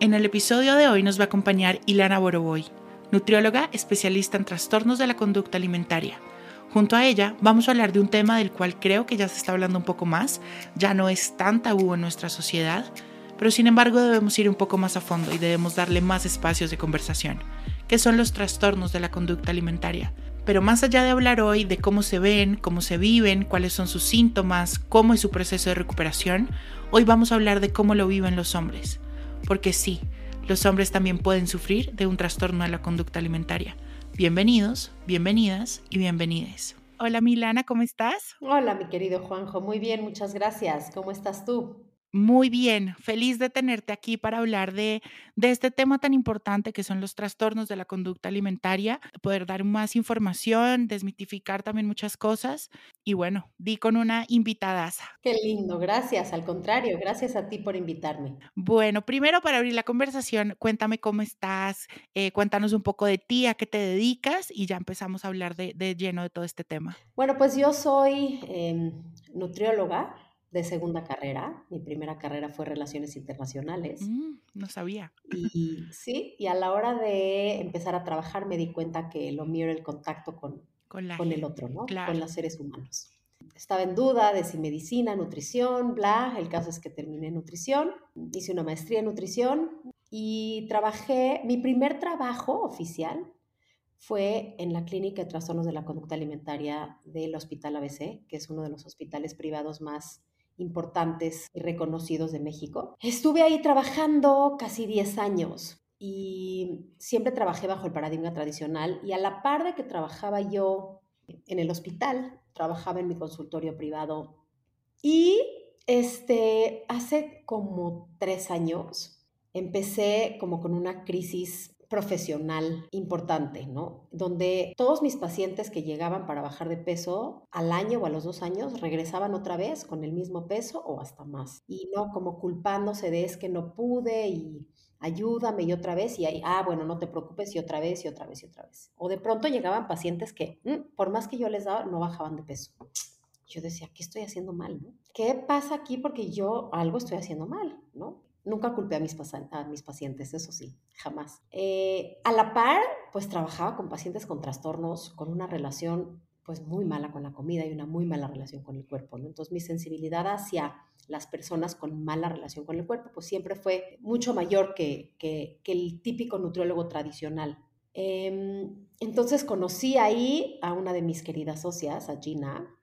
En el episodio de hoy nos va a acompañar Ilana Boroboy, nutrióloga especialista en trastornos de la conducta alimentaria. Junto a ella vamos a hablar de un tema del cual creo que ya se está hablando un poco más, ya no es tan tabú en nuestra sociedad, pero sin embargo debemos ir un poco más a fondo y debemos darle más espacios de conversación, que son los trastornos de la conducta alimentaria. Pero más allá de hablar hoy de cómo se ven, cómo se viven, cuáles son sus síntomas, cómo es su proceso de recuperación, hoy vamos a hablar de cómo lo viven los hombres porque sí, los hombres también pueden sufrir de un trastorno de la conducta alimentaria. Bienvenidos, bienvenidas y bienvenides. Hola Milana, ¿cómo estás? Hola mi querido Juanjo, muy bien, muchas gracias. ¿Cómo estás tú? Muy bien, feliz de tenerte aquí para hablar de, de, este tema tan importante que son los trastornos de la conducta alimentaria, poder dar más información, desmitificar también muchas cosas y bueno, di con una invitada. Qué lindo, gracias, al contrario, gracias a ti por invitarme. Bueno, primero para abrir la conversación, cuéntame cómo estás, eh, cuéntanos un poco de ti, a qué te dedicas y ya empezamos a hablar de, de lleno de todo este tema. Bueno, pues yo soy eh, nutrióloga de segunda carrera. Mi primera carrera fue Relaciones Internacionales. Mm, no sabía. Y sí, y a la hora de empezar a trabajar me di cuenta que lo mío era el contacto con, con, con el otro, ¿no? Con los seres humanos. Estaba en duda de si medicina, nutrición, bla. El caso es que terminé nutrición, hice una maestría en nutrición y trabajé, mi primer trabajo oficial fue en la clínica de trastornos de la conducta alimentaria del Hospital ABC, que es uno de los hospitales privados más importantes y reconocidos de México. Estuve ahí trabajando casi 10 años y siempre trabajé bajo el paradigma tradicional y a la par de que trabajaba yo en el hospital, trabajaba en mi consultorio privado y este, hace como tres años empecé como con una crisis profesional importante, ¿no? Donde todos mis pacientes que llegaban para bajar de peso al año o a los dos años regresaban otra vez con el mismo peso o hasta más. Y no como culpándose de es que no pude y ayúdame y otra vez y ahí, ah, bueno, no te preocupes y otra vez y otra vez y otra vez. O de pronto llegaban pacientes que, mm, por más que yo les daba, no bajaban de peso. Yo decía, ¿qué estoy haciendo mal? ¿no? ¿Qué pasa aquí? Porque yo algo estoy haciendo mal, ¿no? Nunca culpé a mis, pacientes, eso sí, jamás. Eh, a la par, pues trabajaba con pacientes con trastornos, con una relación pues muy mala con la comida y una muy mala relación con el cuerpo, ¿no? Entonces mi sensibilidad hacia las personas con mala relación con el cuerpo, pues siempre fue mucho mayor que, que, el típico nutriólogo tradicional. Eh, entonces conocí ahí a una de mis queridas socias, a Gina,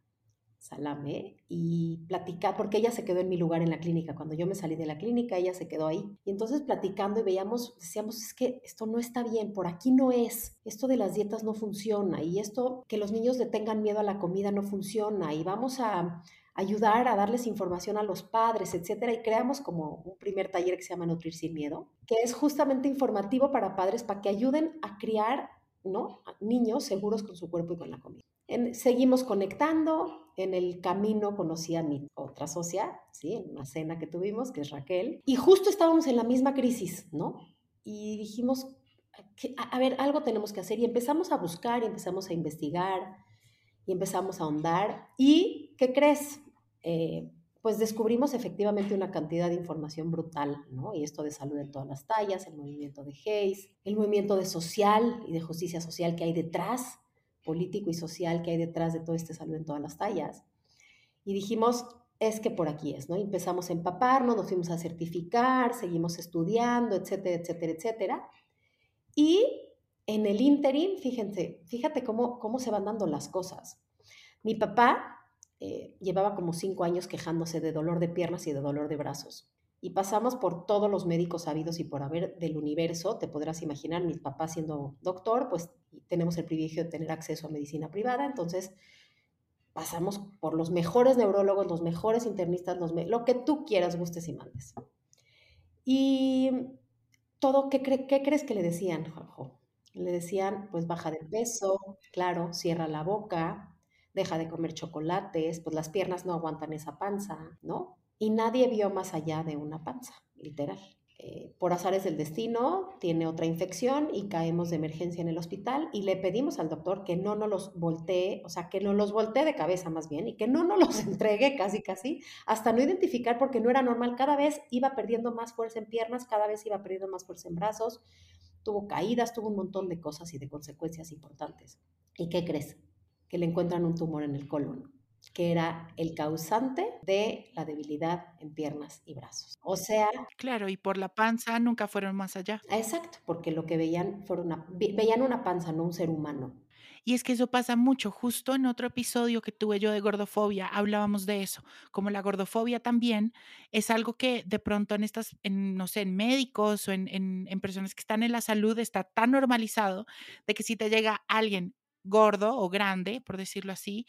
Salame y platicar, porque ella se quedó en mi lugar en la clínica. Cuando yo me salí de la clínica, ella se quedó ahí. Y entonces platicando y veíamos, decíamos, es que esto no está bien, por aquí no es, esto de las dietas no funciona y esto que los niños le tengan miedo a la comida no funciona y vamos a ayudar a darles información a los padres, etcétera, y creamos como un primer taller que se llama Nutrir sin Miedo, que es justamente informativo para padres para que ayuden a criar ¿no? niños seguros con su cuerpo y con la comida. Seguimos conectando, en el camino conocí a mi otra socia, ¿sí? En una cena que tuvimos, que es Raquel, y justo estábamos en la misma crisis, ¿no? Y dijimos, a ver, algo tenemos que hacer, y empezamos a buscar, y empezamos a investigar, y empezamos a ahondar, y ¿qué crees? Eh, pues descubrimos efectivamente una cantidad de información brutal, ¿no? Y esto de salud en todas las tallas, el movimiento de Hayes, el movimiento de social y de justicia social que hay detrás, político y social que hay detrás de todo este salud en todas las tallas. Y dijimos, es que por aquí es, ¿no? empezamos a empaparnos, nos fuimos a certificar, seguimos estudiando, etcétera, etcétera, etcétera. Y en el interim, fíjense, fíjate cómo, cómo se van dando las cosas. Mi papá eh, llevaba como cinco años quejándose de dolor de piernas y de dolor de brazos y pasamos por todos los médicos habidos y por haber del universo, te podrás imaginar, mi papá siendo doctor, pues tenemos el privilegio de tener acceso a medicina privada, entonces pasamos por los mejores neurólogos, los mejores internistas, lo que tú quieras, gustes y mandes. Y todo, ¿qué, ¿qué, crees que le decían, Juanjo? Le decían, pues baja de peso, claro, cierra la boca, deja de comer chocolates, pues las piernas no aguantan esa panza, ¿no? Y nadie vio más allá de una panza, literal. Eh, por azares del destino, tiene otra infección y caemos de emergencia en el hospital y le pedimos al doctor que no nos los voltee, o sea, que no los voltee de cabeza más bien y que no nos los entregue casi casi hasta no identificar porque no era normal. Cada vez iba perdiendo más fuerza en piernas, cada vez iba perdiendo más fuerza en brazos, tuvo caídas, tuvo un montón de cosas y de consecuencias importantes. ¿Y qué crees? Que le encuentran un tumor en el colon que era el causante de la debilidad en piernas y brazos. O sea... Claro, y por la panza nunca fueron más allá. Exacto, porque lo que veían fue una, veían una panza, no un ser humano. Y es que eso pasa mucho. Justo en otro episodio que tuve yo de gordofobia hablábamos de eso. Como la gordofobia también es algo que de pronto en estas, en, no sé, en médicos o en, en personas que están en la salud está tan normalizado de que si te llega alguien gordo o grande, por decirlo así,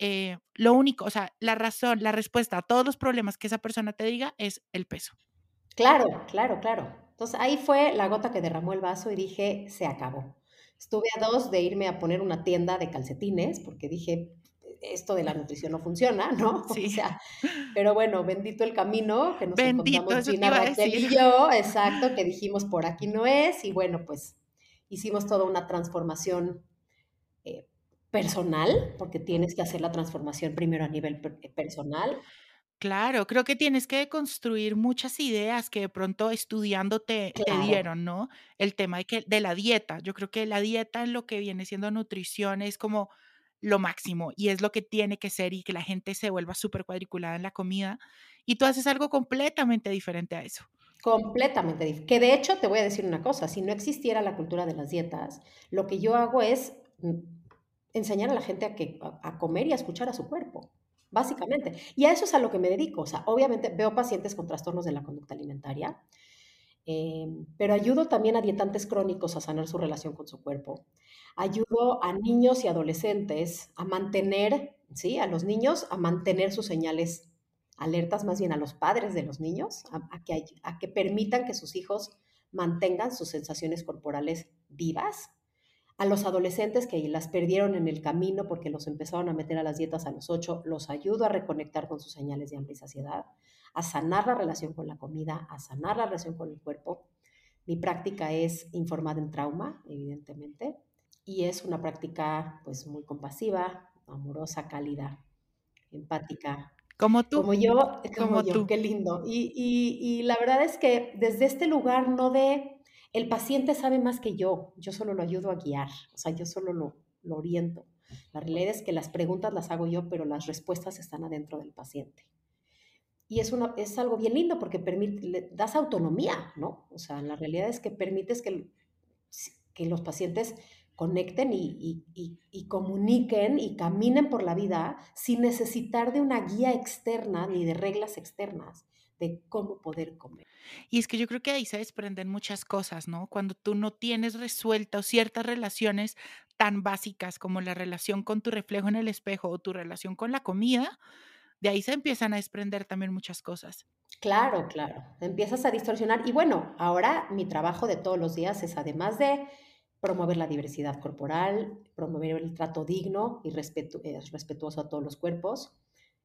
eh, lo único, o sea, la razón, la respuesta a todos los problemas que esa persona te diga es el peso. Claro, claro, claro. Entonces ahí fue la gota que derramó el vaso y dije, se acabó. Estuve a dos de irme a poner una tienda de calcetines porque dije, esto de la nutrición no funciona, ¿no? Sí. O sea, pero bueno, bendito el camino que nos encontramos Gina y yo, exacto, que dijimos por aquí no es, y bueno, pues hicimos toda una transformación personal, porque tienes que hacer la transformación primero a nivel eh, personal. Claro, creo que tienes que construir muchas ideas que de pronto estudiando te, dieron, ¿no? El tema de, que, de la dieta. Yo creo que la dieta en lo que viene siendo nutrición es como lo máximo y es lo que tiene que ser y que la gente se vuelva súper cuadriculada en la comida y tú haces algo completamente diferente a eso. Completamente diferente. Que de hecho te voy a decir una cosa, si no existiera la cultura de las dietas, lo que yo hago es mm, enseñar a la gente a, que, a, comer y a escuchar a su cuerpo, básicamente. Y a eso es a lo que me dedico. O sea, obviamente veo pacientes con trastornos de la conducta alimentaria, em, pero ayudo también a dietantes crónicos a sanar su relación con su cuerpo. Ayudo a niños y adolescentes a mantener, ¿sí? A los niños a mantener sus señales alertas, más bien a los padres de los niños, a, que, a que permitan que sus hijos mantengan sus sensaciones corporales vivas a los adolescentes que las perdieron en el camino porque los empezaron a meter a las dietas a los ocho, los ayudo a reconectar con sus señales de hambre y saciedad, a sanar la relación con la comida, a sanar la relación con el cuerpo. Mi práctica es informada en trauma, evidentemente, y es una práctica pues muy compasiva, amorosa, cálida, empática. Como tú. Como yo, como, yo, qué lindo. Y, y la verdad es que desde este lugar no de el paciente sabe más que yo, yo solo lo ayudo a guiar, o sea, yo solo lo, oriento. La realidad es que las preguntas las hago yo, pero las respuestas están adentro del paciente. Y es, una, es algo bien lindo porque permite, das autonomía, ¿no? O sea, la realidad es que permites que, que los pacientes conecten y, y, comuniquen y caminen por la vida sin necesitar de una guía externa ni de reglas externas de cómo poder comer. Y es que yo creo que ahí se desprenden muchas cosas, ¿no? Cuando tú no tienes resueltas ciertas relaciones tan básicas como la relación con tu reflejo en el espejo o tu relación con la comida, de ahí se empiezan a desprender también muchas cosas. Claro, claro. Empiezas a distorsionar. Y bueno, ahora mi trabajo de todos los días es además de promover la diversidad corporal, promover el trato digno y eh, respetuoso a todos los cuerpos,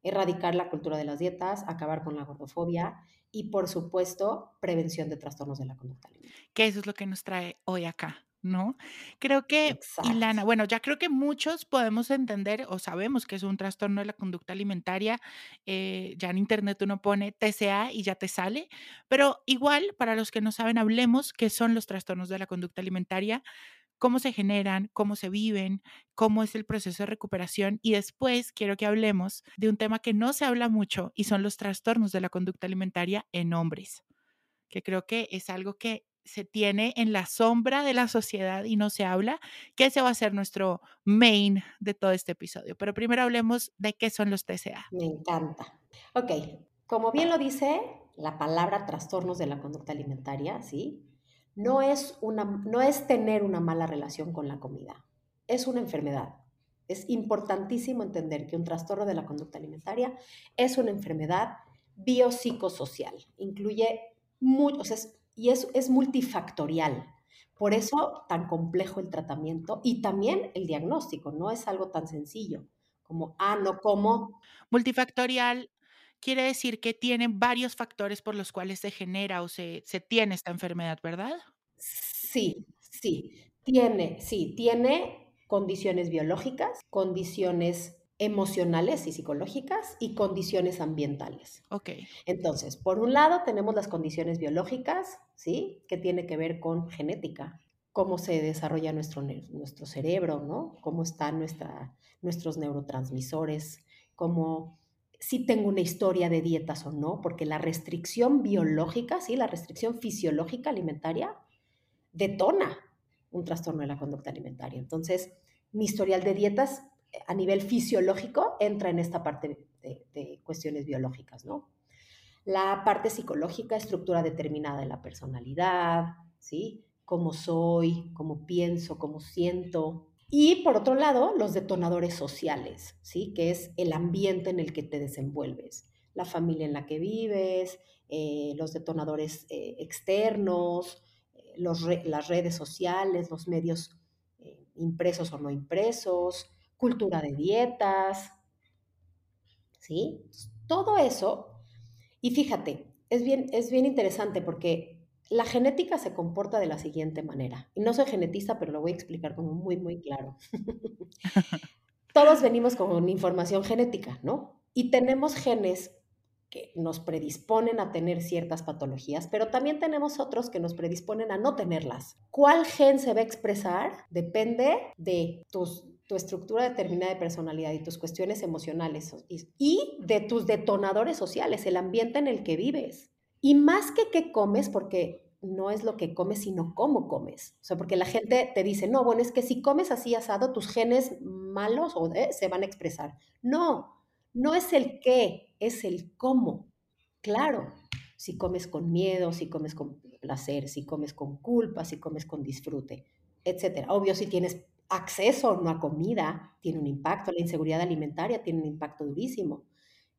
erradicar la cultura de las dietas, acabar con la gordofobia y, por supuesto, prevención de trastornos de la conducta alimentaria. Que eso es lo que nos trae hoy acá. ¿no? Creo que, Ilana, bueno, ya creo que muchos podemos entender o sabemos que es un trastorno de la conducta alimentaria. Eh, ya en internet uno pone TCA y ya te sale, pero igual, para los que no saben, hablemos qué son los trastornos de la conducta alimentaria cómo se generan, cómo se viven, cómo es el proceso de recuperación y después quiero que hablemos de un tema que no se habla mucho y son los trastornos de la conducta alimentaria en hombres, que creo que es algo que se tiene en la sombra de la sociedad y no se habla, que ese va a ser nuestro main de todo este episodio. Pero primero hablemos de qué son los TCA. Me encanta. Ok, como bien lo dice la palabra trastornos de la conducta alimentaria, ¿sí? No es, una, no es tener una mala relación con la comida, es una enfermedad. Es importantísimo entender que un trastorno de la conducta alimentaria es una enfermedad biopsicosocial. Incluye muchos, y es, es multifactorial. Por eso tan complejo el tratamiento y también el diagnóstico, no es algo tan sencillo como, ah, no como. Multifactorial quiere decir que tiene varios factores por los cuales se genera o se, se tiene esta enfermedad, ¿verdad? Sí, sí, tiene, sí, tiene condiciones biológicas, condiciones emocionales y psicológicas y condiciones ambientales. Ok. Entonces, por un lado tenemos las condiciones biológicas, ¿sí? Que tiene que ver con genética, cómo se desarrolla nuestro, nuestro cerebro, ¿no? Cómo están nuestra, nuestros neurotransmisores, cómo si tengo una historia de dietas o no, porque la restricción biológica, ¿sí? La restricción fisiológica alimentaria detona un trastorno de la conducta alimentaria. Entonces, mi historial de dietas a nivel fisiológico entra en esta parte de, cuestiones biológicas, ¿no? La parte psicológica, estructura determinada de la personalidad, ¿sí? Cómo soy, cómo pienso, cómo siento. Y por otro lado, los detonadores sociales, ¿sí? Que es el ambiente en el que te desenvuelves, la familia en la que vives, eh, los detonadores eh, externos, eh, las redes sociales, los medios impresos o no impresos, cultura de dietas, ¿sí? Todo eso, y fíjate, es bien, es bien interesante porque la genética se comporta de la siguiente manera. Y no soy genetista, pero lo voy a explicar como muy, muy claro. Todos venimos con información genética, ¿no? Y tenemos genes que nos predisponen a tener ciertas patologías, pero también tenemos otros que nos predisponen a no tenerlas. ¿Cuál gen se va a expresar? Depende de tus tu estructura determinada de personalidad y tus cuestiones emocionales y de tus detonadores sociales, el ambiente en el que vives. Y más que qué comes, porque no es lo que comes, sino cómo comes. O sea, porque la gente te dice, no, bueno, es que si comes así asado, tus genes malos se van a expresar. No, no es el qué, es el cómo. Claro, si comes con miedo, si comes con placer, si comes con culpa, si comes con disfrute, etcétera. Obvio, si tienes acceso no a comida tiene un impacto, la inseguridad alimentaria tiene un impacto durísimo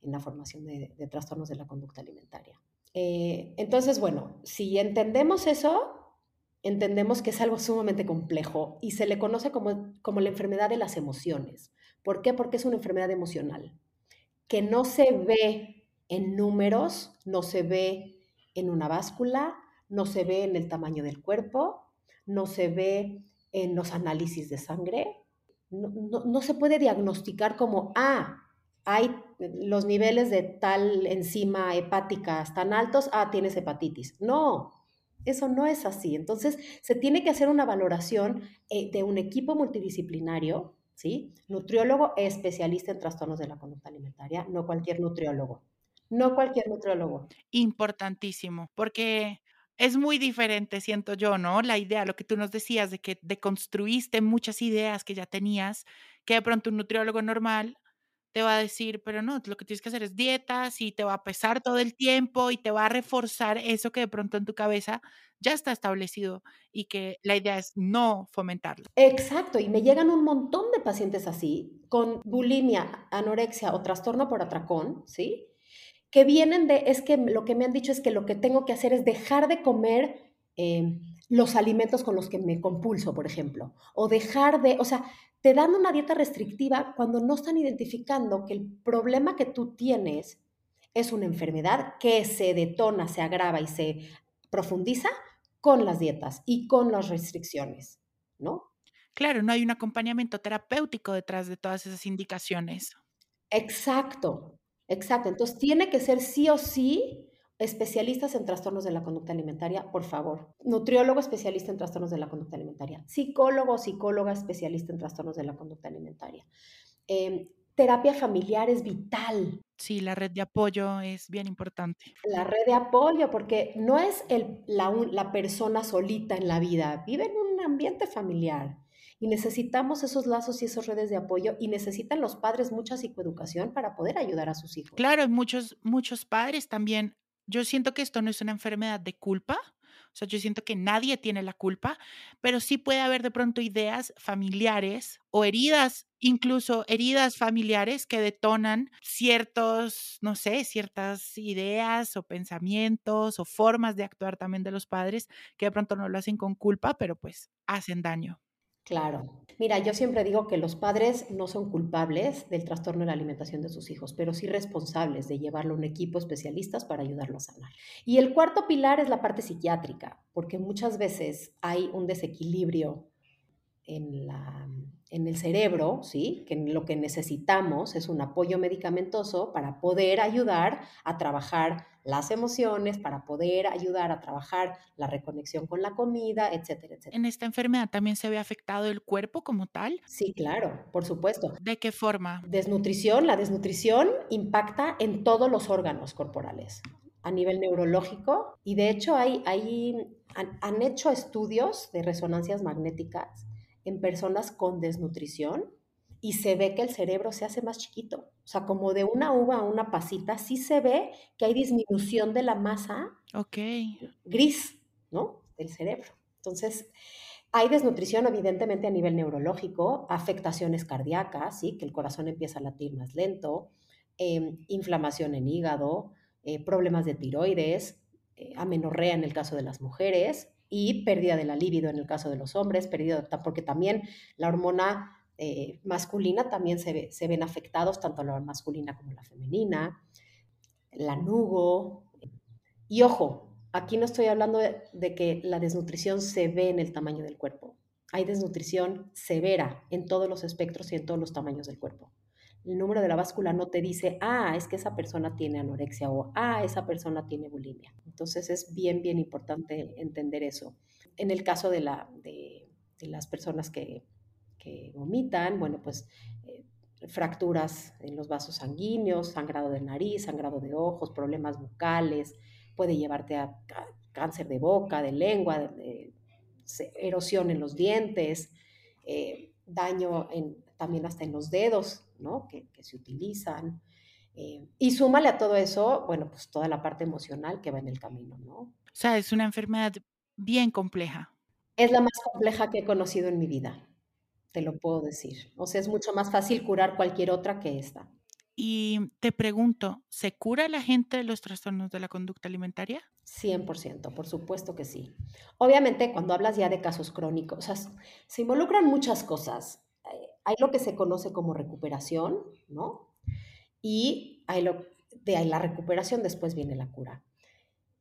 en la formación de, trastornos de la conducta alimentaria. Eh, entonces, bueno, si entendemos eso, entendemos que es algo sumamente complejo y se le conoce como, como la enfermedad de las emociones. ¿Por qué? Porque es una enfermedad emocional que no se ve en números, no se ve en una báscula, no se ve en el tamaño del cuerpo, no se ve en los análisis de sangre. No, se puede diagnosticar como, ah, hay los niveles de tal enzima hepática tan altos, ah, tienes hepatitis. No, eso no es así. Entonces, se tiene que hacer una valoración eh, de un equipo multidisciplinario, ¿sí? Nutriólogo especialista en trastornos de la conducta alimentaria, no cualquier nutriólogo. No cualquier nutriólogo. Importantísimo, porque es muy diferente, siento yo, ¿no? La idea, lo que tú nos decías de que deconstruiste muchas ideas que ya tenías, que de pronto un nutriólogo normal te va a decir, pero no, lo que tienes que hacer es dietas y te va a pesar todo el tiempo y te va a reforzar eso que de pronto en tu cabeza ya está establecido y que la idea es no fomentarlo. Exacto, y me llegan un montón de pacientes así, con bulimia, anorexia o trastorno por atracón, ¿sí? que vienen de, es que lo que me han dicho es que lo que tengo que hacer es dejar de comer eh, los alimentos con los que me compulso, por ejemplo, o dejar de, o sea, te dan una dieta restrictiva cuando no están identificando que el problema que tú tienes es una enfermedad que se detona, se agrava y se profundiza con las dietas y con las restricciones, ¿no? Claro, no hay un acompañamiento terapéutico detrás de todas esas indicaciones. Exacto, Exacto, entonces tiene que ser sí o sí especialistas en trastornos de la conducta alimentaria, por favor. Nutriólogo especialista en trastornos de la conducta alimentaria. Psicólogo o psicóloga especialista en trastornos de la conducta alimentaria. Em, terapia familiar es vital. Sí, la red de apoyo es bien importante. La red de apoyo, porque no es el, la, la persona solita en la vida, vive en un ambiente familiar. Y necesitamos esos lazos y esas redes de apoyo y necesitan los padres mucha psicoeducación para poder ayudar a sus hijos. Claro, muchos, muchos padres también. Yo siento que esto no es una enfermedad de culpa. O sea, yo siento que nadie tiene la culpa, pero sí puede haber de pronto ideas familiares o heridas, incluso heridas familiares que detonan ciertos, no sé, ciertas ideas o pensamientos o formas de actuar también de los padres que de pronto no lo hacen con culpa, pero pues hacen daño. Claro. Mira, yo siempre digo que los padres no son culpables del trastorno de la alimentación de sus hijos, pero sí responsables de llevarlo a un equipo especialistas para ayudarlo a sanar. Y el cuarto pilar es la parte psiquiátrica, porque muchas veces hay un desequilibrio en, la, en el cerebro, ¿sí? que lo que necesitamos es un apoyo medicamentoso para poder ayudar a trabajar las emociones, para poder ayudar a trabajar la reconexión con la comida, etcétera, etcétera. ¿En esta enfermedad también se ve afectado el cuerpo como tal? Sí, claro, por supuesto. ¿De qué forma? Desnutrición, la desnutrición impacta en todos los órganos corporales a nivel neurológico y de hecho hay, hay han, han hecho estudios de resonancias magnéticas en personas con desnutrición y se ve que el cerebro se hace más chiquito. O sea, como de una uva a una pasita, sí se ve que hay disminución de la masa gris, ¿no? Del cerebro. Entonces, hay desnutrición, evidentemente, a nivel neurológico, afectaciones cardíacas, ¿sí? Que el corazón empieza a latir más lento, em, inflamación en hígado, eh, problemas de tiroides, eh, amenorrea en el caso de las mujeres, y pérdida de la libido en el caso de los hombres, pérdida, porque también la hormona eh, masculina también se, se, ven afectados, tanto la masculina como la femenina, la nugo. Y ojo, aquí no estoy hablando de, de que la desnutrición se ve en el tamaño del cuerpo. Hay desnutrición severa en todos los espectros y en todos los tamaños del cuerpo el número de la báscula no te dice, ah, es que esa persona tiene anorexia o, ah, esa persona tiene bulimia. Entonces es bien, bien importante entender eso. En el caso de, la, de, las personas que, que, vomitan, bueno, pues eh, fracturas en los vasos sanguíneos, sangrado de nariz, sangrado de ojos, problemas bucales, puede llevarte a cáncer de boca, de lengua, erosión en los dientes, eh, daño en, también hasta en los dedos, ¿no? Que, se utilizan. Eh, y súmale a todo eso, bueno, pues toda la parte emocional que va en el camino, ¿no? O sea, es una enfermedad bien compleja. Es la más compleja que he conocido en mi vida, te lo puedo decir. O sea, es mucho más fácil curar cualquier otra que esta. Y te pregunto, ¿se cura la gente de los trastornos de la conducta alimentaria? 100%, por supuesto que sí. Obviamente, cuando hablas ya de casos crónicos, o sea, se involucran muchas cosas hay lo que se conoce como recuperación, ¿no? Y hay lo, de ahí la recuperación después viene la cura.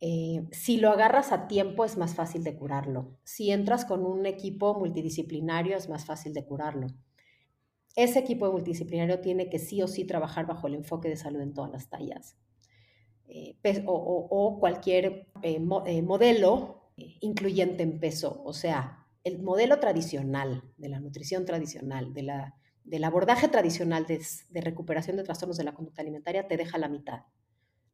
Eh, si lo agarras a tiempo es más fácil de curarlo. Si entras con un equipo multidisciplinario es más fácil de curarlo. Ese equipo multidisciplinario tiene que sí o sí trabajar bajo el enfoque de salud en todas las tallas. Eh, o, cualquier eh, modelo incluyente en peso, o sea, el modelo tradicional, de la nutrición tradicional, del abordaje tradicional de, recuperación de trastornos de la conducta alimentaria, te deja la mitad.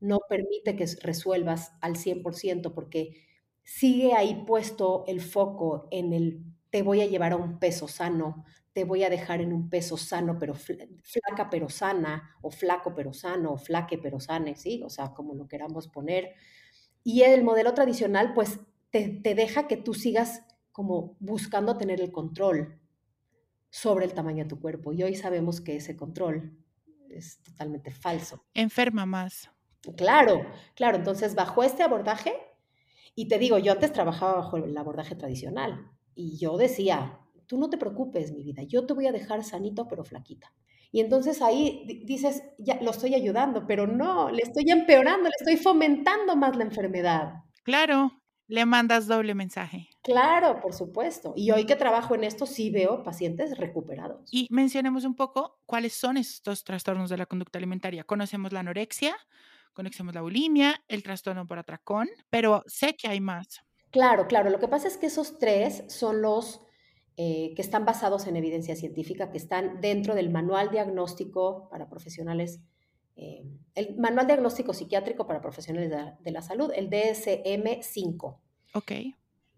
No permite que resuelvas al 100% porque sigue ahí puesto el foco en el te voy a llevar a un peso sano, te voy a dejar en un peso sano, pero flaca pero sana, o flaco pero sano, o flaque pero sane, ¿sí? O sea, como lo queramos poner. Y el modelo tradicional, pues, te, te deja que tú sigas como buscando tener el control sobre el tamaño de tu cuerpo. Y hoy sabemos que ese control es totalmente falso. Enferma más. Claro, claro. Entonces, bajo este abordaje, y te digo, yo antes trabajaba bajo el abordaje tradicional y yo decía, tú no te preocupes, mi vida, yo te voy a dejar sanito pero flaquita. Y entonces ahí dices, ya lo estoy ayudando, pero no, le estoy empeorando, le estoy fomentando más la enfermedad. Claro, le mandas doble mensaje. Claro, por supuesto. Y hoy que trabajo en esto, sí veo pacientes recuperados. Y mencionemos un poco cuáles son estos trastornos de la conducta alimentaria. Conocemos la anorexia, conocemos la bulimia, el trastorno por atracón, pero sé que hay más. Claro, claro. Lo que pasa es que esos tres son los eh, que están basados en evidencia científica, que están dentro del manual diagnóstico para profesionales eh, el Manual Diagnóstico Psiquiátrico para Profesionales de, la Salud, el DSM-5. Ok.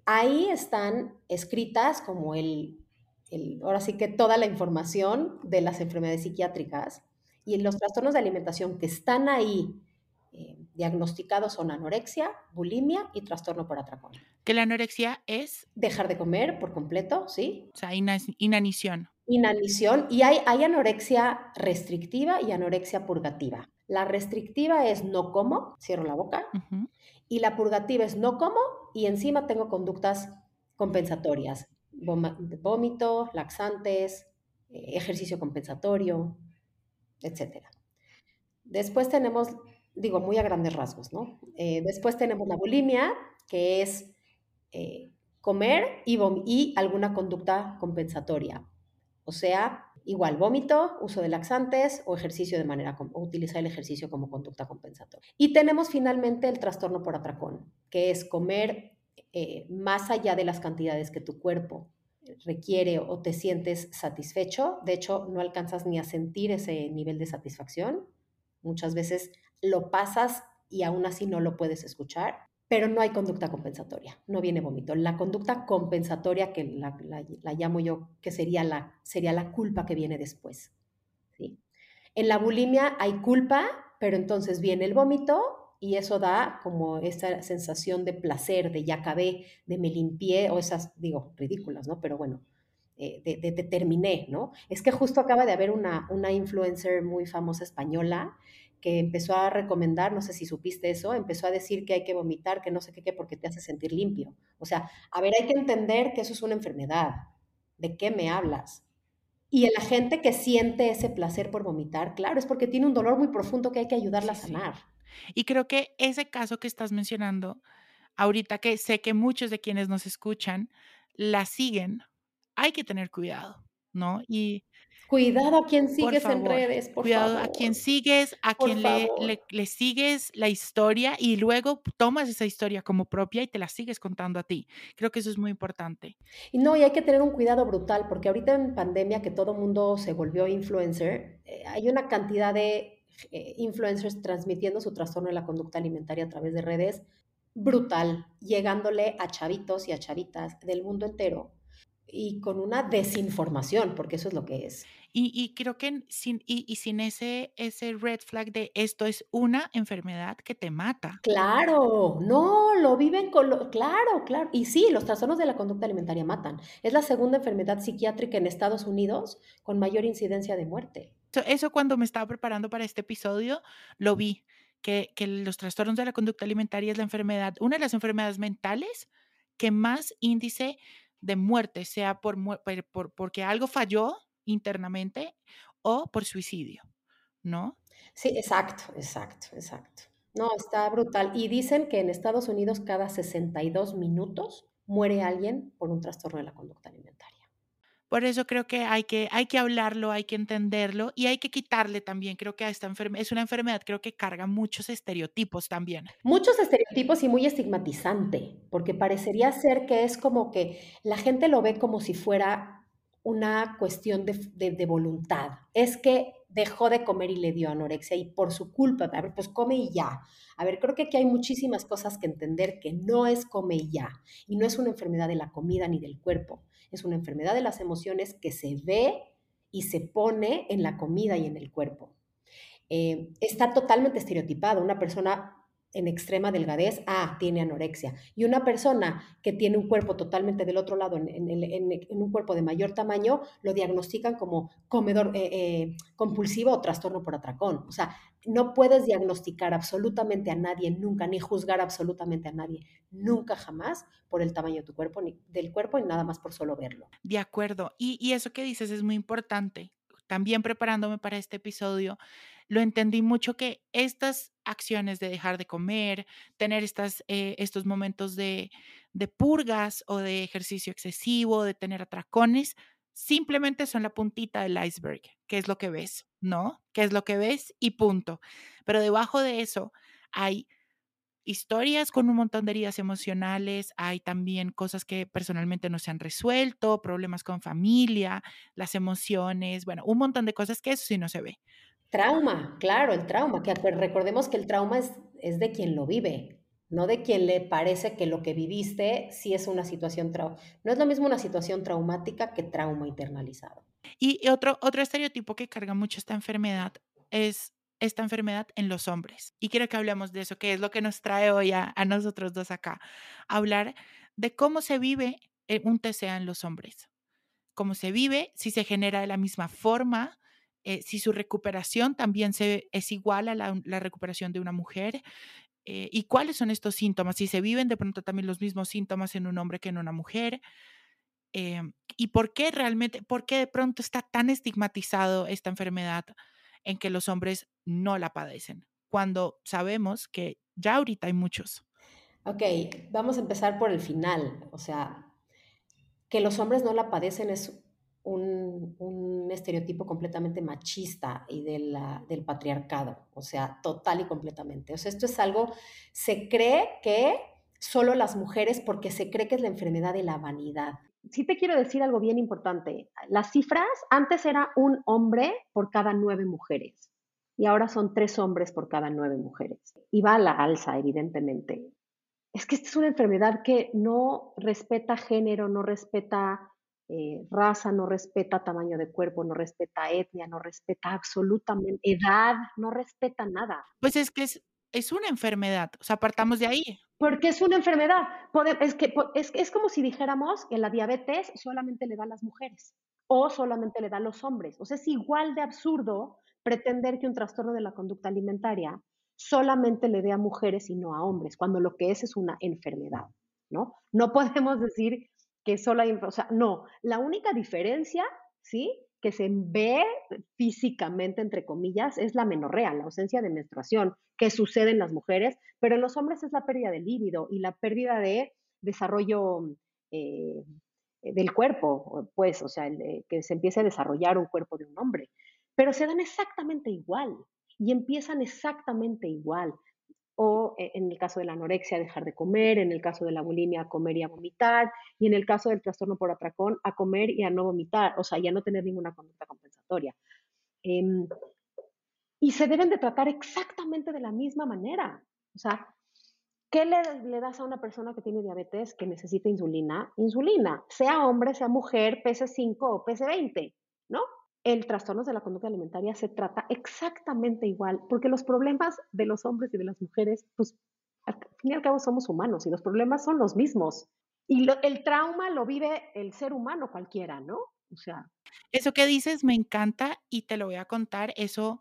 Ahí están escritas como el, ahora sí que toda la información de las enfermedades psiquiátricas y los trastornos de alimentación que están ahí diagnosticados son anorexia, bulimia y trastorno por atracón. ¿Que la anorexia es? Dejar de comer por completo, ¿sí? O sea, inanición. Inanición. Y hay, hay anorexia restrictiva y anorexia purgativa. La restrictiva es no como, cierro la boca, y la purgativa es no como y encima tengo conductas compensatorias, vómito, laxantes, eh, ejercicio compensatorio, etc. Después tenemos, digo, muy a grandes rasgos, ¿no? Eh, después tenemos la bulimia, que es eh, comer y, y alguna conducta compensatoria. O sea, igual vómito, uso de laxantes o ejercicio de manera, o utilizar el ejercicio como conducta compensatoria. Y tenemos finalmente el trastorno por atracón, que es comer más allá de las cantidades que tu cuerpo requiere o te sientes satisfecho. De hecho, no alcanzas ni a sentir ese nivel de satisfacción. Muchas veces lo pasas y aún así no lo puedes escuchar, pero no hay conducta compensatoria, no viene vómito. La conducta compensatoria, que la, llamo yo, que sería la, sería la culpa que viene después. ¿sí? En la bulimia hay culpa, pero entonces viene el vómito y eso da como esa sensación de placer, de ya acabé, de me limpié, o esas, digo, ridículas, ¿no? Pero bueno, eh, de, de, terminé, ¿no? Es que justo acaba de haber una, una influencer muy famosa española que empezó a recomendar, no sé si supiste eso, empezó a decir que hay que vomitar, que no sé qué, qué, porque te hace sentir limpio. O sea, a ver, hay que entender que eso es una enfermedad. ¿De qué me hablas? Y la gente que siente ese placer por vomitar, claro, es porque tiene un dolor muy profundo que hay que ayudarla a sanar. Y creo que ese caso que estás mencionando, ahorita que sé que muchos de quienes nos escuchan la siguen, hay que tener cuidado, ¿no? Y Cuidado a quien sigues en redes, por cuidado a quien sigues, a quien le, le, sigues la historia y luego tomas esa historia como propia y te la sigues contando a ti. Creo que eso es muy importante. Y no, y hay que tener un cuidado brutal, porque ahorita en pandemia que todo mundo se volvió influencer, eh, hay una cantidad de eh, influencers transmitiendo su trastorno de la conducta alimentaria a través de redes brutal, llegándole a chavitos y a chavitas del mundo entero y con una desinformación, porque eso es lo que es. Y, creo que sin, y, sin ese, ese red flag de esto es una enfermedad que te mata. Claro, no, lo viven con lo, claro, claro. Y sí, los trastornos de la conducta alimentaria matan. Es la segunda enfermedad psiquiátrica en Estados Unidos con mayor incidencia de muerte. Eso cuando me estaba preparando para este episodio, lo vi, que, que los trastornos de la conducta alimentaria es la enfermedad, una de las enfermedades mentales que más índice de muerte, sea por, por, porque algo falló internamente o por suicidio, ¿no? Sí, exacto, exacto, exacto. No, está brutal. Y dicen que en Estados Unidos cada 62 minutos muere alguien por un trastorno de la conducta alimentaria. Por eso creo que hay que, hay que hablarlo, hay que entenderlo y hay que quitarle también. Creo que esta enfermedad es una enfermedad, creo que carga muchos estereotipos también. Muchos estereotipos y muy estigmatizante, porque parecería ser que es como que la gente lo ve como si fuera una cuestión de, de, voluntad. Es que dejó de comer y le dio anorexia y por su culpa, a ver, pues come y ya. A ver, creo que aquí hay muchísimas cosas que entender que no es come y ya, y no es una enfermedad de la comida ni del cuerpo es una enfermedad de las emociones que se ve y se pone en la comida y en el cuerpo. Eh, está totalmente estereotipado. Una persona en extrema delgadez, ah, tiene anorexia. Y una persona que tiene un cuerpo totalmente del otro lado, en, un cuerpo de mayor tamaño, lo diagnostican como comedor eh, eh, compulsivo o trastorno por atracón. O sea, no puedes diagnosticar absolutamente a nadie nunca, ni juzgar absolutamente a nadie nunca jamás por el tamaño de tu cuerpo, ni del cuerpo, y nada más por solo verlo. De acuerdo. Y, y eso que dices es muy importante. También preparándome para este episodio, lo entendí mucho que estas acciones de dejar de comer, tener estas, eh, estos momentos de, de purgas o de ejercicio excesivo, de tener atracones, simplemente son la puntita del iceberg, que es lo que ves, ¿no? Que es lo que ves y punto. Pero debajo de eso hay historias con un montón de heridas emocionales, hay también cosas que personalmente no se han resuelto, problemas con familia, las emociones, bueno, un montón de cosas que eso sí no se ve. Trauma, claro, el trauma, que recordemos que el trauma es, es de quien lo vive, no de quien le parece que lo que viviste sí es una situación trauma. No es lo mismo una situación traumática que trauma internalizado. Y otro, otro estereotipo que carga mucho esta enfermedad es esta enfermedad en los hombres. Y quiero que hablemos de eso, que es lo que nos trae hoy a, nosotros dos acá. Hablar de cómo se vive eh, un TCA en los hombres. Cómo se vive, si se genera de la misma forma, eh, si su recuperación también se, es igual a la, recuperación de una mujer. Eh, y cuáles son estos síntomas, si se viven de pronto también los mismos síntomas en un hombre que en una mujer, y por qué realmente, por qué de pronto está tan estigmatizado esta enfermedad en que los hombres no la padecen, cuando sabemos que ya ahorita hay muchos. Ok, vamos a empezar por el final. O sea, que los hombres no la padecen es un, estereotipo completamente machista y del patriarcado, o sea, total y completamente. O sea, esto es algo, se cree que solo las mujeres, porque se cree que es la enfermedad de la vanidad. Sí te quiero decir algo bien importante. Las cifras, antes era un hombre por cada nueve mujeres y ahora son tres hombres por cada nueve mujeres. Y va a la alza, evidentemente. Es que esta es una enfermedad que no respeta género, no respeta eh, raza, no respeta tamaño de cuerpo, no respeta etnia, no respeta absolutamente edad, no respeta nada. Pues es que es, es una enfermedad, o sea, partamos de ahí. Porque es una enfermedad. Es, que, es, es como si dijéramos que la diabetes solamente le da a las mujeres o solamente le da a los hombres. O sea, es igual de absurdo pretender que un trastorno de la conducta alimentaria solamente le dé a mujeres y no a hombres, cuando lo que es es una enfermedad, ¿no? No podemos decir que solo hay, o sea, no, la única diferencia, ¿sí? Que se ve físicamente, entre comillas, es la menorrea, la ausencia de menstruación, que sucede en las mujeres, pero en los hombres es la pérdida de líbido y la pérdida de desarrollo eh, del cuerpo, pues, o sea, que se empiece a desarrollar un cuerpo de un hombre. Pero se dan exactamente igual y empiezan exactamente igual o eh, en el caso de la anorexia, dejar de comer, en el caso de la bulimia, comer y a vomitar, y en el caso del trastorno por atracón, a comer y a no vomitar, o sea, ya no tener ninguna conducta compensatoria. Em, y se deben de tratar exactamente de la misma manera. O sea, ¿qué le, le, das a una persona que tiene diabetes que necesita insulina? Insulina, sea hombre, sea mujer, pese 5 o pese 20, ¿no? El trastorno de la conducta alimentaria se trata exactamente igual, porque los problemas de los hombres y de las mujeres, pues al fin y al cabo somos humanos y los problemas son los mismos. Y el trauma lo vive el ser humano cualquiera, ¿no? O sea. Eso que dices me encanta y te lo voy a contar. Eso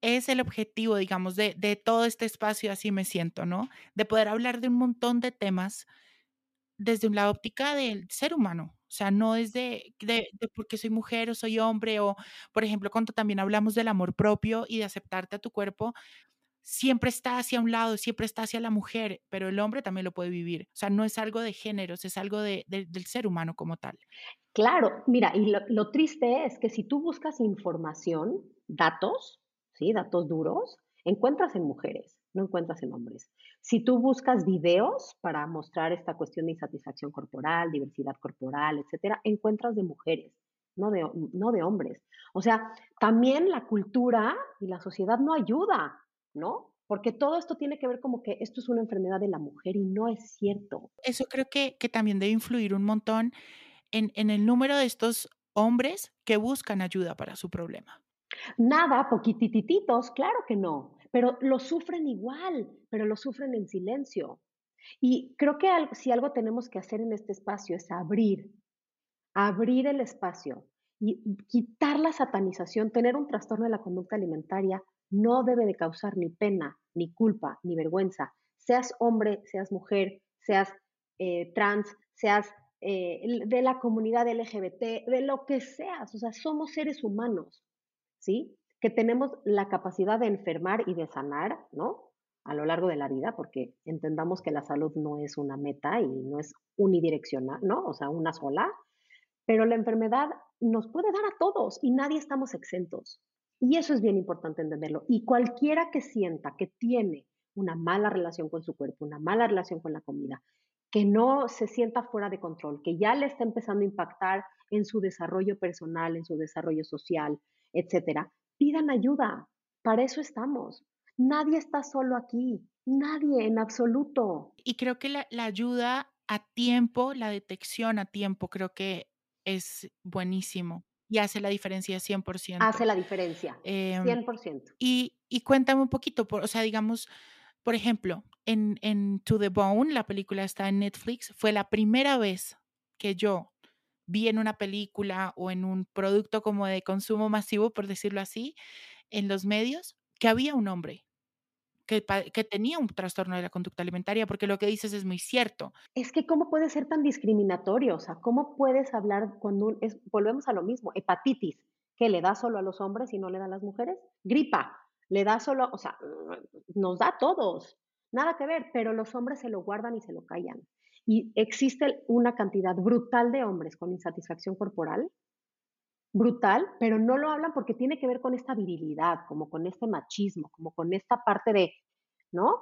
es el objetivo, digamos, de, de todo este espacio, así me siento, ¿no? De poder hablar de un montón de temas desde una óptica del ser humano, o sea, no es de, de, porque soy mujer o soy hombre, o por ejemplo, cuando también hablamos del amor propio y de aceptarte a tu cuerpo, siempre está hacia un lado, siempre está hacia la mujer, pero el hombre también lo puede vivir. O sea, no es algo de géneros, es algo de, del ser humano como tal. Claro, mira, y lo, lo, triste es que si tú buscas información, datos, ¿sí? Datos duros, encuentras en mujeres no encuentras en hombres. Si tú buscas videos para mostrar esta cuestión de insatisfacción corporal, diversidad corporal, etcétera, encuentras de mujeres, no de, no de hombres. O sea, también la cultura y la sociedad no ayuda, ¿no? Porque todo esto tiene que ver como que esto es una enfermedad de la mujer y no es cierto. Eso creo que, que también debe influir un montón en, en el número de estos hombres que buscan ayuda para su problema. Nada, poquitititos, claro que no pero lo sufren igual, pero lo sufren en silencio. Y creo que si algo tenemos que hacer en este espacio es abrir, abrir el espacio y quitar la satanización. Tener un trastorno de la conducta alimentaria no debe de causar ni pena, ni culpa, ni vergüenza. Seas hombre, seas mujer, seas eh, trans, seas eh, de la comunidad LGBT, de lo que seas. O sea, somos seres humanos, ¿sí? Que tenemos la capacidad de enfermar y de sanar, ¿no? A lo largo de la vida, porque entendamos que la salud no es una meta y no es unidireccional, ¿no? O sea, una sola, pero la enfermedad nos puede dar a todos y nadie estamos exentos. Y eso es bien importante entenderlo. Y cualquiera que sienta que tiene una mala relación con su cuerpo, una mala relación con la comida, que no se sienta fuera de control, que ya le está empezando a impactar en su desarrollo personal, en su desarrollo social, etcétera, pidan ayuda. Para eso estamos. Nadie está solo aquí. Nadie en absoluto. Y creo que la, ayuda a tiempo, la detección a tiempo, creo que es buenísimo. Y hace la diferencia 100%. Hace la diferencia, 100%. Em, y, y cuéntame un poquito, por, o sea, digamos, por ejemplo, en, en To the Bone, la película está en Netflix, fue la primera vez que yo vi en una película o en un producto como de consumo masivo, por decirlo así, en los medios, que había un hombre que, tenía un trastorno de la conducta alimentaria, porque lo que dices es muy cierto. Es que cómo puede ser tan discriminatorio, o sea, cómo puedes hablar cuando volvemos a lo mismo, hepatitis, que le da solo a los hombres y no le da a las mujeres, gripa, le da solo, o sea, nos da a todos, nada que ver, pero los hombres se lo guardan y se lo callan. Y existe una cantidad brutal de hombres con insatisfacción corporal, brutal, pero no lo hablan porque tiene que ver con esta virilidad, como con este machismo, como con esta parte de, ¿no?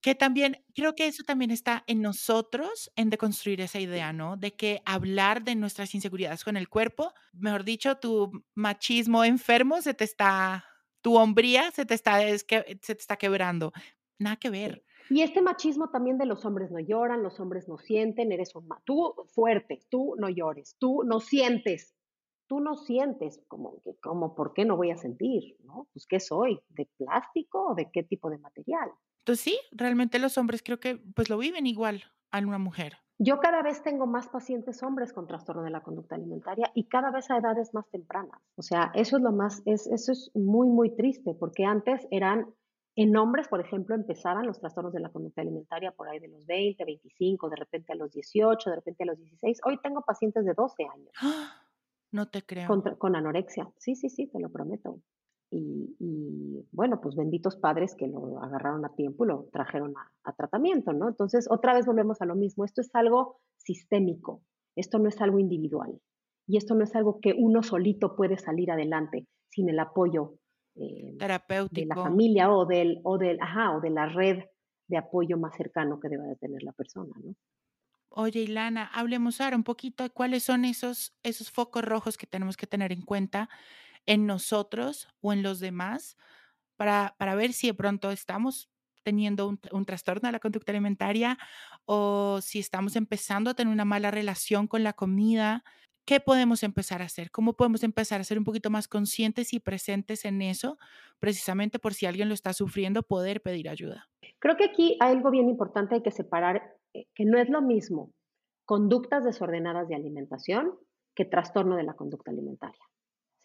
Que también, creo que eso también está en nosotros, en deconstruir esa idea, ¿no? De que hablar de nuestras inseguridades con el cuerpo, mejor dicho, tu machismo enfermo se te está, tu hombría se te está, se te está quebrando. Nada que ver. Y este machismo también de los hombres no lloran, los hombres no sienten, eres un tú fuerte, tú no llores, tú no sientes, tú no sientes como como por qué no voy a sentir, ¿no? Pues qué soy, de plástico o de qué tipo de material. Pues sí, realmente los hombres creo que pues lo viven igual a una mujer. Yo cada vez tengo más pacientes hombres con trastorno de la conducta alimentaria y cada vez a edades más tempranas. O sea, eso es lo más, es, eso es muy, muy triste porque antes eran en hombres, por ejemplo, empezaban los trastornos de la conducta alimentaria por ahí de los 20, 25, de repente a los 18, de repente a los 16. Hoy tengo pacientes de 12 años. No te creo. Con, anorexia. Sí, sí, sí, te lo prometo. Y, bueno, pues benditos padres que lo agarraron a tiempo y lo trajeron a, a tratamiento, ¿no? Entonces, otra vez volvemos a lo mismo. Esto es algo sistémico. Esto no es algo individual. Y esto no es algo que uno solito puede salir adelante sin el apoyo terapéutico. Eh, de la familia o del, o del, ajá, o de la red de apoyo más cercano que deba de tener la persona, ¿no? Oye, Ilana, hablemos ahora un poquito de cuáles son esos, esos focos rojos que tenemos que tener en cuenta en nosotros o en los demás para, para ver si de pronto estamos teniendo un, un, trastorno de la conducta alimentaria o si estamos empezando a tener una mala relación con la comida, ¿Qué podemos empezar a hacer? ¿Cómo podemos empezar a ser un poquito más conscientes y presentes en eso, precisamente por si alguien lo está sufriendo, poder pedir ayuda? Creo que aquí hay algo bien importante, hay que separar, eh, que no es lo mismo conductas desordenadas de alimentación que trastorno de la conducta alimentaria.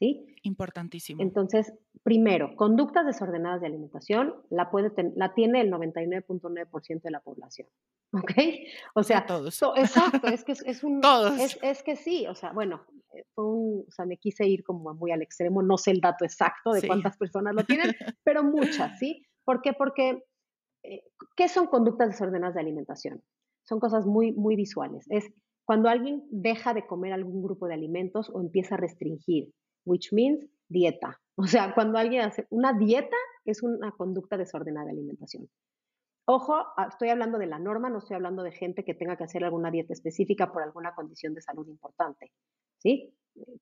¿Sí? Importantísimo. Entonces, primero, conductas desordenadas de alimentación la, puede la tiene el 99.9% de la población. ¿Ok? O sea, todos. exacto, es que es, un... todos. Es, que sí, o sea, bueno, eh, fue un, o sea, me quise ir como muy al extremo, no sé el dato exacto de cuántas personas lo tienen, pero muchas, ¿sí? ¿Por qué? Porque, eh, ¿qué son conductas desordenadas de alimentación? Son cosas muy, muy visuales. Es cuando alguien deja de comer algún grupo de alimentos o empieza a restringir, which means dieta. O sea, cuando alguien hace una dieta es una conducta desordenada de alimentación. Ojo, ah, estoy hablando de la norma, no estoy hablando de gente que tenga que hacer alguna dieta específica por alguna condición de salud importante, ¿sí?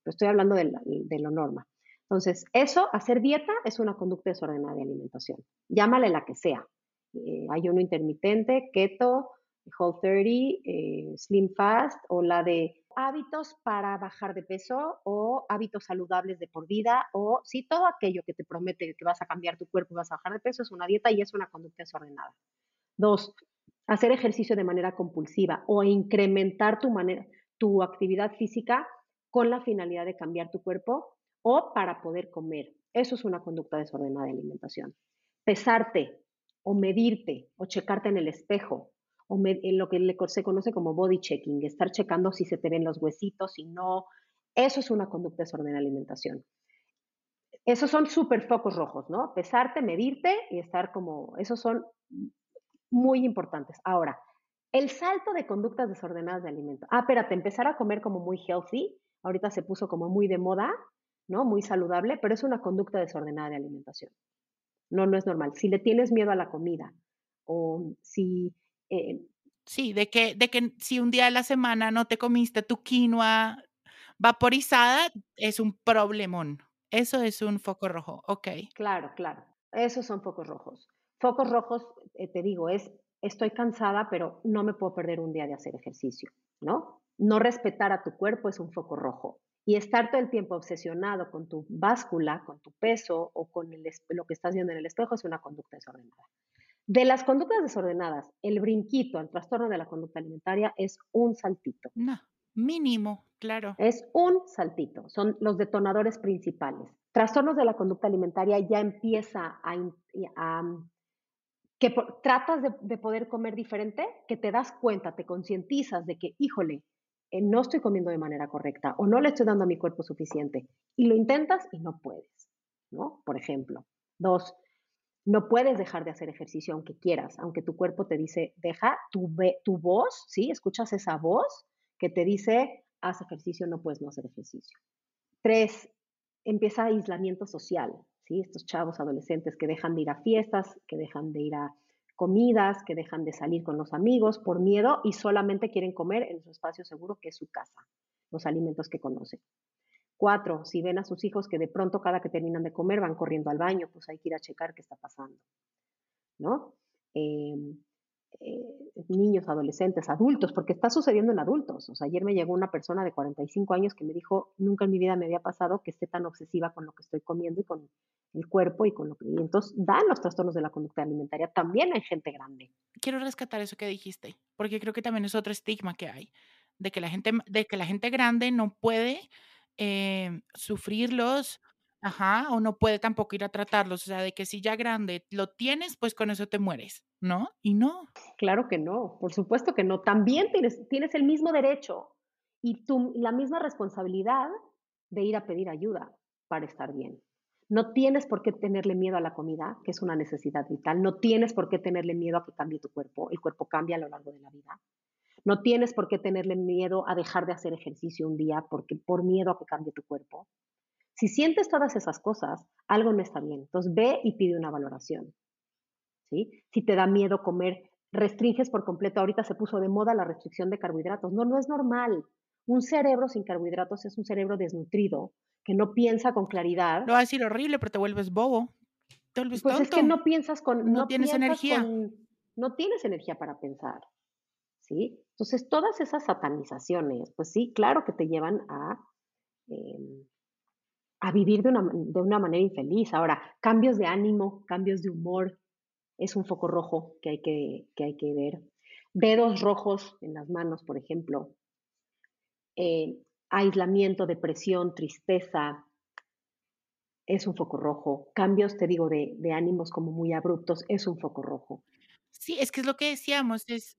Estoy hablando de, la, norma. Entonces, eso, hacer dieta es una conducta desordenada de alimentación. Llámale la que sea. Eh, ayuno intermitente, keto, Whole 30, eh, Slim Fast o la de hábitos para bajar de peso o hábitos saludables de por vida o sí, todo aquello que te promete que vas a cambiar tu cuerpo y vas a bajar de peso es una dieta y es una conducta desordenada. Dos, hacer ejercicio de manera compulsiva o incrementar tu, manera, tu actividad física con la finalidad de cambiar tu cuerpo o para poder comer. Eso es una conducta desordenada de alimentación. Pesarte o medirte o checarte en el espejo o en lo que se conoce como body checking, estar checando si se te ven los huesitos, si no. Eso es una conducta desordenada de alimentación. Esos son súper focos rojos, ¿no? Pesarte, medirte y estar como, esos son muy importantes. Ahora, el salto de conductas desordenadas de alimento. Ah, espérate, empezar a comer como muy healthy, ahorita se puso como muy de moda, ¿no? Muy saludable, pero es una conducta desordenada de alimentación. No, no es normal. Si le tienes miedo a la comida o si... Eh, sí, de que, de que si un día de la semana no te comiste tu quinoa vaporizada, es un problemón. Eso es un foco rojo, ok. Claro, claro. Esos son focos rojos. Focos rojos, eh, te digo, es estoy cansada, pero no me puedo perder un día de hacer ejercicio, ¿no? No respetar a tu cuerpo es un foco rojo. y estar todo el tiempo obsesionado con tu báscula, con tu peso o con lo que estás viendo en el espejo es una conducta desordenada. De las conductas desordenadas, el brinquito al trastorno de la conducta alimentaria es un saltito. No, mínimo, claro. Es un saltito, son los detonadores principales. Trastornos de la conducta alimentaria ya empieza a, que tratas de, poder comer diferente, que te das cuenta, te concientizas de que, híjole, eh, no estoy comiendo de manera correcta o no le estoy dando a mi cuerpo suficiente. Y lo intentas y no puedes, ¿no? Por ejemplo. Dos, no puedes dejar de hacer ejercicio aunque quieras, aunque tu cuerpo te dice, deja tu, tu voz, ¿sí? Escuchas esa voz que te dice, haz ejercicio, no puedes no hacer ejercicio. Tres, empieza aislamiento social, ¿sí? Estos chavos adolescentes que dejan de ir a fiestas, que dejan de ir a comidas, que dejan de salir con los amigos por miedo y solamente quieren comer en su espacio seguro que es su casa, los alimentos que conocen. Cuatro, si ven a sus hijos que de pronto cada que terminan de comer van corriendo al baño, pues hay que ir a checar qué está pasando, ¿no? Em, eh, niños, adolescentes, adultos, porque está sucediendo en adultos. O ayer me llegó una persona de 45 años que me dijo, nunca en mi vida me había pasado que esté tan obsesiva con lo que estoy comiendo y con el cuerpo y con lo que... Y entonces dan los trastornos de la conducta alimentaria. También hay gente grande. Quiero rescatar eso que dijiste, porque creo que también es otro estigma que hay, de que la gente, de que la gente grande no puede eh, sufrirlos, ajá, o no puede tampoco ir a tratarlos. O sea, de que si ya grande lo tienes, pues con eso te mueres, ¿no? Y no. Claro que no, por supuesto que no. También tienes, tienes el mismo derecho y tú, la misma responsabilidad de ir a pedir ayuda para estar bien. No tienes por qué tenerle miedo a la comida, que es una necesidad vital. No tienes por qué tenerle miedo a que cambie tu cuerpo. El cuerpo cambia a lo largo de la vida. No tienes por qué tenerle miedo a dejar de hacer ejercicio un día porque por miedo a que cambie tu cuerpo. Si sientes todas esas cosas, algo no está bien. Entonces ve y pide una valoración. ¿sí? Si te da miedo comer, restringes por completo. Ahorita se puso de moda la restricción de carbohidratos. No, no es normal. Un cerebro sin carbohidratos es un cerebro desnutrido que no piensa con claridad. No va a decir horrible, pero te vuelves bobo. Te vuelves pues es que no piensas con... No, tienes energía. no tienes energía para pensar. ¿Sí? Entonces, todas esas satanizaciones, pues sí, claro que te llevan a, em, a vivir de una, de una manera infeliz. Ahora, cambios de ánimo, cambios de humor, es un foco rojo que hay que, que, hay que ver. Dedos rojos en las manos, por ejemplo. Eh, aislamiento, depresión, tristeza, es un foco rojo. Cambios, te digo, de, ánimos como muy abruptos, es un foco rojo. Sí, es que es lo que decíamos, es,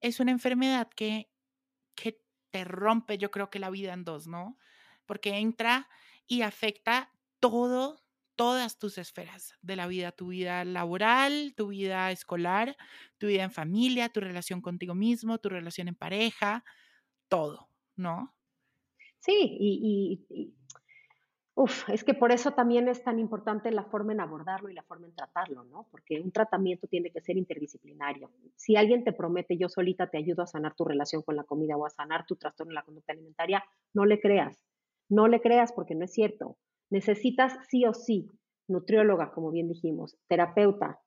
es una enfermedad que, que te rompe, yo creo que la vida en dos, ¿no? Porque entra y afecta todo, todas tus esferas de la vida, tu vida laboral, tu vida escolar, tu vida en familia, tu relación contigo mismo, tu relación en pareja, todo, ¿no? Sí, y, es que por eso también es tan importante la forma en abordarlo y la forma en tratarlo, ¿no? Porque un tratamiento tiene que ser interdisciplinario. Si alguien te promete, yo solita te ayudo a sanar tu relación con la comida o a sanar tu trastorno en la conducta alimentaria, no le creas. No le creas porque no es cierto. Necesitas sí o sí nutrióloga, como bien dijimos, terapeuta,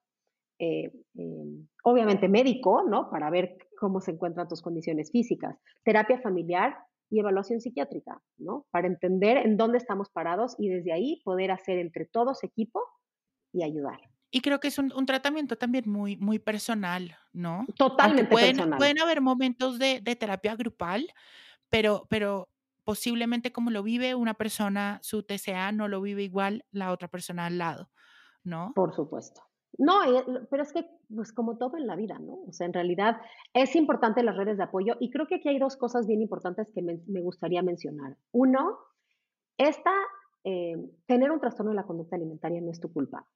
eh, em, obviamente médico, ¿no? Para ver cómo se encuentran tus condiciones físicas, terapia familiar y evaluación psiquiátrica, ¿no? Para entender en dónde estamos parados y desde ahí poder hacer entre todos equipo y ayudar. Y creo que es un, tratamiento también muy, muy personal, ¿no? Totalmente pueden, personal. Pueden haber momentos de, terapia grupal, pero, pero posiblemente como lo vive una persona, su TCA no lo vive igual la otra persona al lado, ¿no? Por supuesto. No, eh, pero es que, pues como todo en la vida, ¿no? O sea, en realidad es importante las redes de apoyo y creo que aquí hay dos cosas bien importantes que me, gustaría mencionar. Uno, esta, eh, tener un trastorno de la conducta alimentaria no es tu culpa.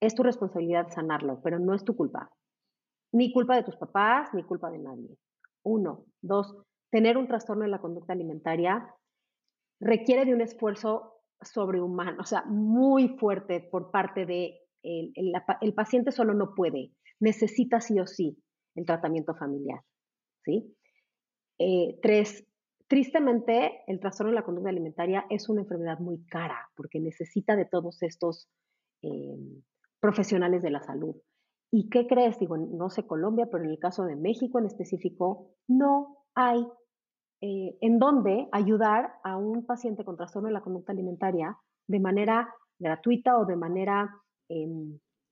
Es tu responsabilidad sanarlo, pero no es tu culpa. Ni culpa de tus papás, ni culpa de nadie. Uno. Dos, tener un trastorno de la conducta alimentaria requiere de un esfuerzo sobrehumano, o sea, muy fuerte por parte de el, paciente solo no puede, necesita sí o sí el tratamiento familiar. ¿sí? Eh, tres, tristemente, el trastorno de la conducta alimentaria es una enfermedad muy cara porque necesita de todos estos eh, profesionales de la salud. ¿Y qué crees? Digo, no sé Colombia, pero en el caso de México en específico, no hay eh, en donde ayudar a un paciente con trastorno de la conducta alimentaria de manera gratuita o de manera,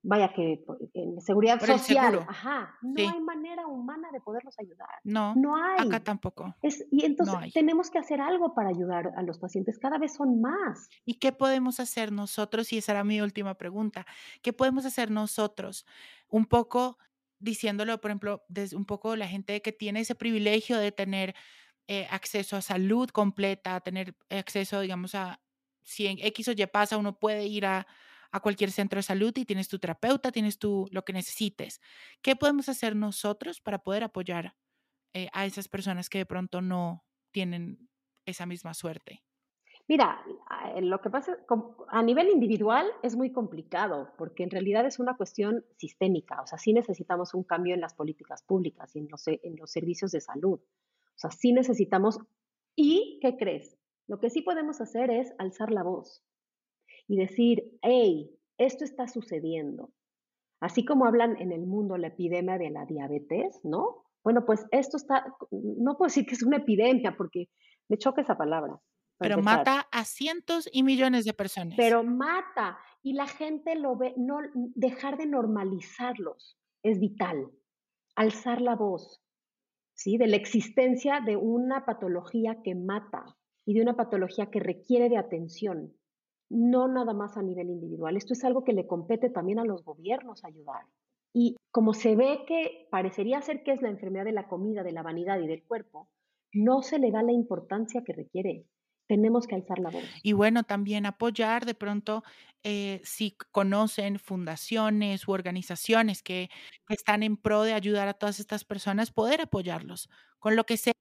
vaya que en seguridad social. Ajá, no hay manera humana de poderlos ayudar. No, no hay. Acá tampoco. y entonces tenemos que hacer algo para ayudar a los pacientes. Cada vez son más. ¿Y qué podemos hacer nosotros? Y esa era mi última pregunta. ¿Qué podemos hacer nosotros? Un poco diciéndolo, por ejemplo, desde un poco la gente que tiene ese privilegio de tener eh, acceso a salud completa, tener acceso, digamos, a si en X o Y pasa, uno puede ir a, cualquier centro de salud y tienes tu terapeuta, tienes tu, lo que necesites. ¿Qué podemos hacer nosotros para poder apoyar eh, a esas personas que de pronto no tienen esa misma suerte? Mira, lo que pasa a nivel individual es muy complicado porque en realidad es una cuestión sistémica. O sea, sí necesitamos un cambio en las políticas públicas y en los, en los servicios de salud. O sea, sí necesitamos. ¿Y qué crees? Lo que sí podemos hacer es alzar la voz y decir, hey, esto está sucediendo. Así como hablan en el mundo la epidemia de la diabetes, ¿no? Bueno, pues esto está, no puedo decir que es una epidemia porque me choca esa palabra. Pero mata a cientos y millones de personas. Pero mata y la gente lo ve, no dejar de normalizarlos es vital. Alzar la voz, ¿sí? De la existencia de una patología que mata y de una patología que requiere de atención, no nada más a nivel individual. Esto es algo que le compete también a los gobiernos ayudar. Y como se ve que parecería ser que es la enfermedad de la comida, de la vanidad y del cuerpo, no se le da la importancia que requiere. Tenemos que alzar la voz. Y bueno, también apoyar de pronto, eh, si conocen fundaciones u organizaciones que, están en pro de ayudar a todas estas personas, poder apoyarlos con lo que sea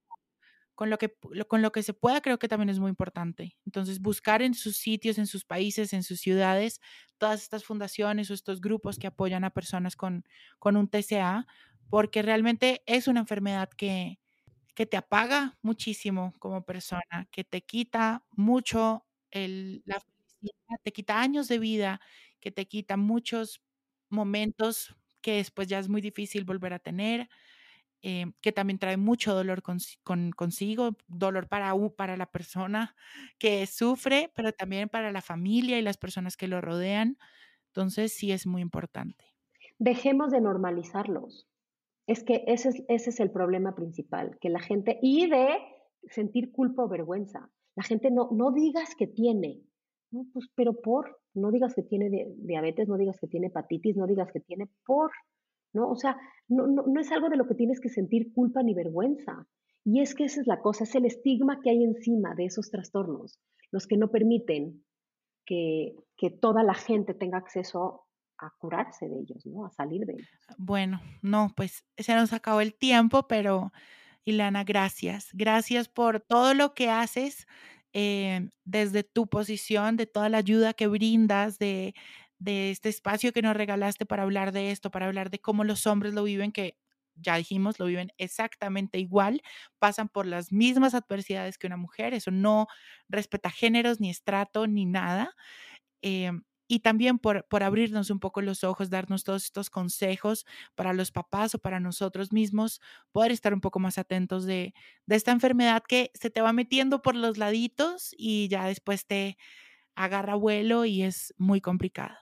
con lo que, con lo que se pueda, creo que también es muy importante. Entonces, buscar en sus sitios, en sus países, en sus ciudades, todas estas fundaciones o estos grupos que apoyan a personas con, con un TCA, porque realmente es una enfermedad que, que te apaga muchísimo como persona, que te quita mucho el, la felicidad, te quita años de vida, que te quita muchos momentos que después ya es muy difícil volver a tener. Eh, que también trae mucho dolor consigo, dolor para, para la persona que sufre, pero también para la familia y las personas que lo rodean. Entonces sí es muy importante. Dejemos de normalizarlos. Es que ese es, ese es el problema principal, que la gente, y de sentir culpa o vergüenza. La gente no, no digas que tiene, pues, pero por, no digas que tiene diabetes, no digas que tiene hepatitis, no digas que tiene por, ¿no? O sea, no, no, es algo de lo que tienes que sentir culpa ni vergüenza. Y es que esa es la cosa, es el estigma que hay encima de esos trastornos, los que no permiten que, que toda la gente tenga acceso a curarse de ellos, ¿no? A salir de ellos. Bueno, no, pues se nos acabó el tiempo, pero Ilana, gracias. Gracias por todo lo que haces eh, desde tu posición, de toda la ayuda que brindas, de, de este espacio que nos regalaste para hablar de esto, para hablar de cómo los hombres lo viven, que ya dijimos, lo viven exactamente igual, pasan por las mismas adversidades que una mujer, eso no respeta géneros, ni estrato, ni nada. Em, y también por, por abrirnos un poco los ojos, darnos todos estos consejos para los papás o para nosotros mismos, poder estar un poco más atentos de, de esta enfermedad que se te va metiendo por los laditos y ya después te agarra vuelo y es muy complicada.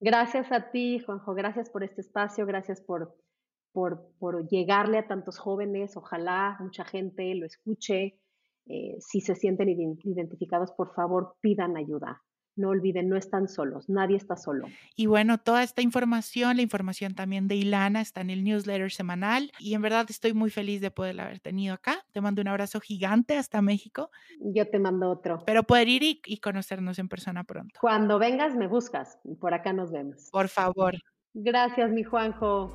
Gracias a ti, Juanjo, gracias por este espacio, gracias por, por, por llegarle a tantos jóvenes, ojalá mucha gente lo escuche. Eh, si se sienten identificados, por favor, pidan ayuda no olviden, no están solos, nadie está solo. Y bueno, toda esta información, la información también de Ilana está en el newsletter semanal y en verdad estoy muy feliz de poderla haber tenido acá. Te mando un abrazo gigante hasta México. Yo te mando otro. Pero poder ir y, y conocernos en persona pronto. Cuando vengas me buscas y por acá nos vemos. Por favor. Gracias, mi Juanjo.